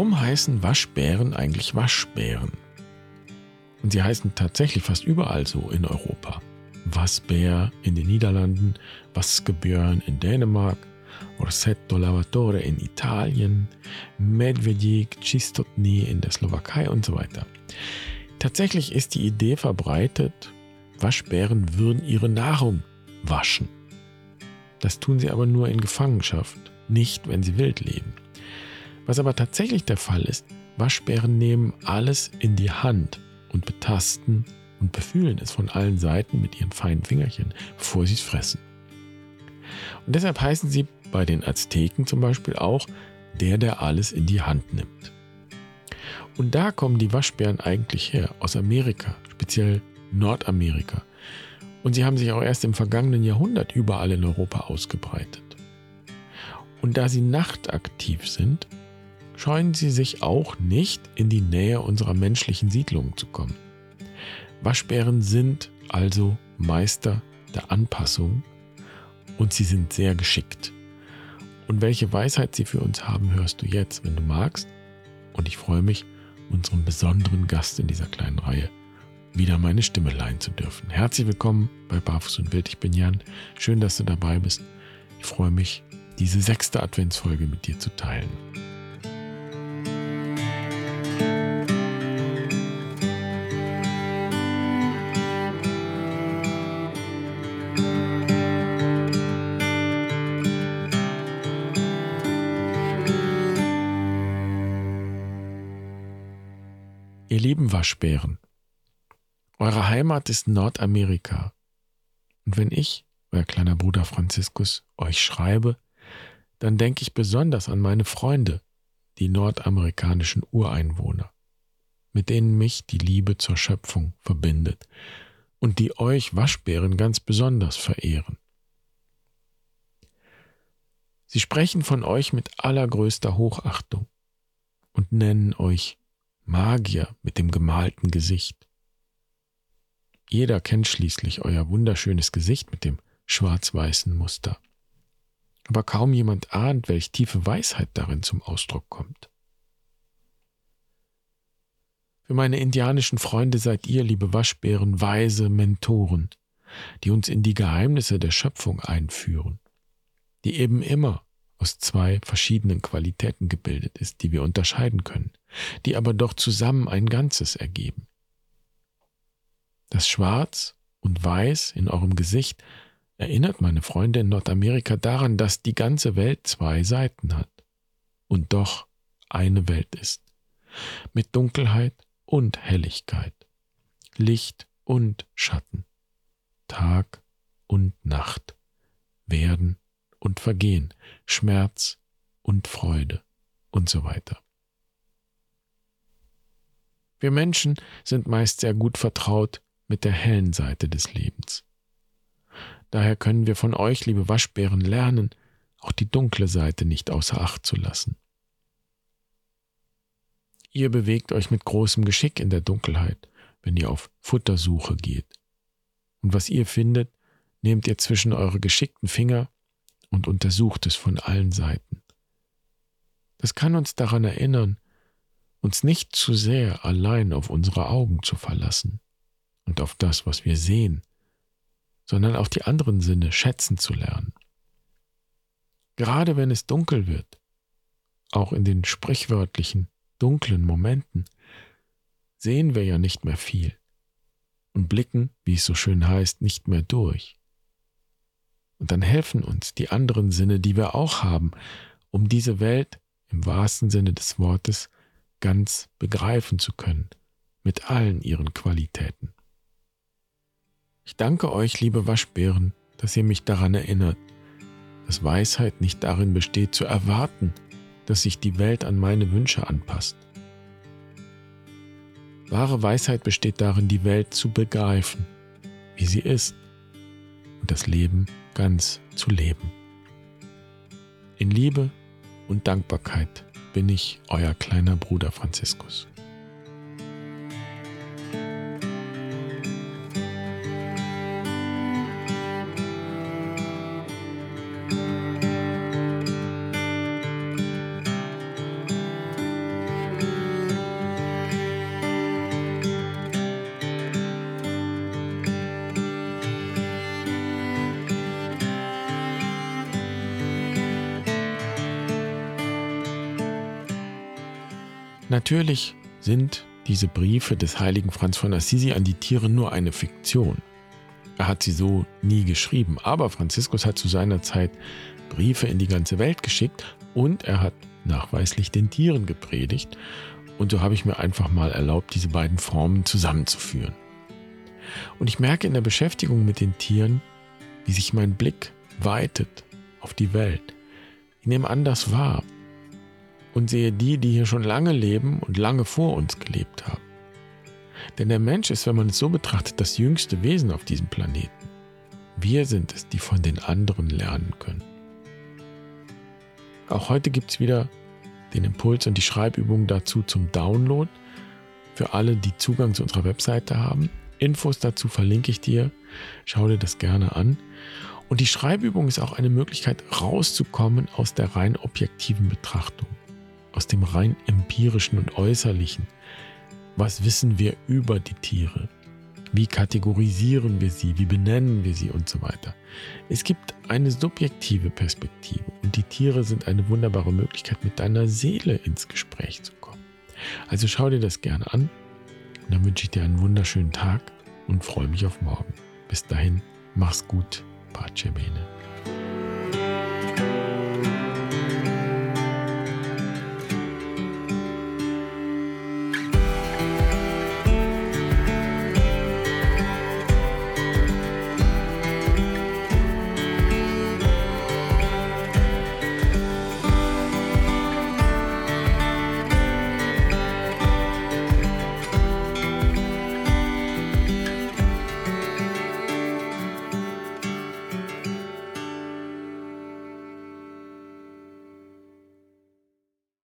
Warum heißen Waschbären eigentlich Waschbären? Und sie heißen tatsächlich fast überall so in Europa. Wasbär in den Niederlanden, Vaskebjörn in Dänemark, Orsetto Lavatore in Italien, Medvedík Čistotný in der Slowakei und so weiter. Tatsächlich ist die Idee verbreitet, Waschbären würden ihre Nahrung waschen. Das tun sie aber nur in Gefangenschaft, nicht wenn sie wild leben. Was aber tatsächlich der Fall ist, Waschbären nehmen alles in die Hand und betasten und befühlen es von allen Seiten mit ihren feinen Fingerchen, bevor sie es fressen. Und deshalb heißen sie bei den Azteken zum Beispiel auch der, der alles in die Hand nimmt. Und da kommen die Waschbären eigentlich her, aus Amerika, speziell Nordamerika. Und sie haben sich auch erst im vergangenen Jahrhundert überall in Europa ausgebreitet. Und da sie nachtaktiv sind, scheuen sie sich auch nicht in die Nähe unserer menschlichen Siedlungen zu kommen. Waschbären sind also Meister der Anpassung und sie sind sehr geschickt. Und welche Weisheit sie für uns haben, hörst du jetzt, wenn du magst. Und ich freue mich, unserem besonderen Gast in dieser kleinen Reihe wieder meine Stimme leihen zu dürfen. Herzlich willkommen bei Barfuß und Wild. Ich bin Jan. Schön, dass du dabei bist. Ich freue mich, diese sechste Adventsfolge mit dir zu teilen. Ihr lieben Waschbären, eure Heimat ist Nordamerika. Und wenn ich, euer kleiner Bruder Franziskus, euch schreibe, dann denke ich besonders an meine Freunde, die nordamerikanischen Ureinwohner, mit denen mich die Liebe zur Schöpfung verbindet und die euch Waschbären ganz besonders verehren. Sie sprechen von euch mit allergrößter Hochachtung und nennen euch Magier mit dem gemalten Gesicht. Jeder kennt schließlich euer wunderschönes Gesicht mit dem schwarz-weißen Muster. Aber kaum jemand ahnt, welch tiefe Weisheit darin zum Ausdruck kommt. Für meine indianischen Freunde seid ihr, liebe Waschbären, weise Mentoren, die uns in die Geheimnisse der Schöpfung einführen, die eben immer aus zwei verschiedenen Qualitäten gebildet ist, die wir unterscheiden können, die aber doch zusammen ein Ganzes ergeben. Das Schwarz und Weiß in eurem Gesicht erinnert meine Freunde in Nordamerika daran, dass die ganze Welt zwei Seiten hat und doch eine Welt ist, mit Dunkelheit und Helligkeit, Licht und Schatten, Tag und Nacht, werden und Vergehen, Schmerz und Freude und so weiter. Wir Menschen sind meist sehr gut vertraut mit der hellen Seite des Lebens. Daher können wir von euch, liebe Waschbären, lernen, auch die dunkle Seite nicht außer Acht zu lassen. Ihr bewegt euch mit großem Geschick in der Dunkelheit, wenn ihr auf Futtersuche geht. Und was ihr findet, nehmt ihr zwischen eure geschickten Finger und untersucht es von allen Seiten. Das kann uns daran erinnern, uns nicht zu sehr allein auf unsere Augen zu verlassen und auf das, was wir sehen, sondern auch die anderen Sinne schätzen zu lernen. Gerade wenn es dunkel wird, auch in den sprichwörtlichen dunklen Momenten, sehen wir ja nicht mehr viel und blicken, wie es so schön heißt, nicht mehr durch. Und dann helfen uns die anderen Sinne, die wir auch haben, um diese Welt im wahrsten Sinne des Wortes ganz begreifen zu können, mit allen ihren Qualitäten. Ich danke euch, liebe Waschbären, dass ihr mich daran erinnert, dass Weisheit nicht darin besteht, zu erwarten, dass sich die Welt an meine Wünsche anpasst. Wahre Weisheit besteht darin, die Welt zu begreifen, wie sie ist, und das Leben ganz zu leben. In Liebe und Dankbarkeit bin ich euer kleiner Bruder Franziskus. Natürlich sind diese Briefe des heiligen Franz von Assisi an die Tiere nur eine Fiktion. Er hat sie so nie geschrieben, aber Franziskus hat zu seiner Zeit Briefe in die ganze Welt geschickt und er hat nachweislich den Tieren gepredigt. Und so habe ich mir einfach mal erlaubt, diese beiden Formen zusammenzuführen. Und ich merke in der Beschäftigung mit den Tieren, wie sich mein Blick weitet auf die Welt. Ich nehme anders wahr und sehe die, die hier schon lange leben und lange vor uns gelebt haben. Denn der Mensch ist, wenn man es so betrachtet, das jüngste Wesen auf diesem Planeten. Wir sind es, die von den anderen lernen können. Auch heute gibt es wieder den Impuls und die Schreibübungen dazu zum Download für alle, die Zugang zu unserer Webseite haben. Infos dazu verlinke ich dir. Schau dir das gerne an. Und die Schreibübung ist auch eine Möglichkeit, rauszukommen aus der rein objektiven Betrachtung, aus dem rein empirischen und äußerlichen. Was wissen wir über die Tiere? Wie kategorisieren wir sie? Wie benennen wir sie und so weiter? Es gibt eine subjektive Perspektive und die Tiere sind eine wunderbare Möglichkeit, mit deiner Seele ins Gespräch zu kommen. Also schau dir das gerne an und dann wünsche ich dir einen wunderschönen Tag und freue mich auf morgen. Bis dahin, mach's gut, Pace Bene.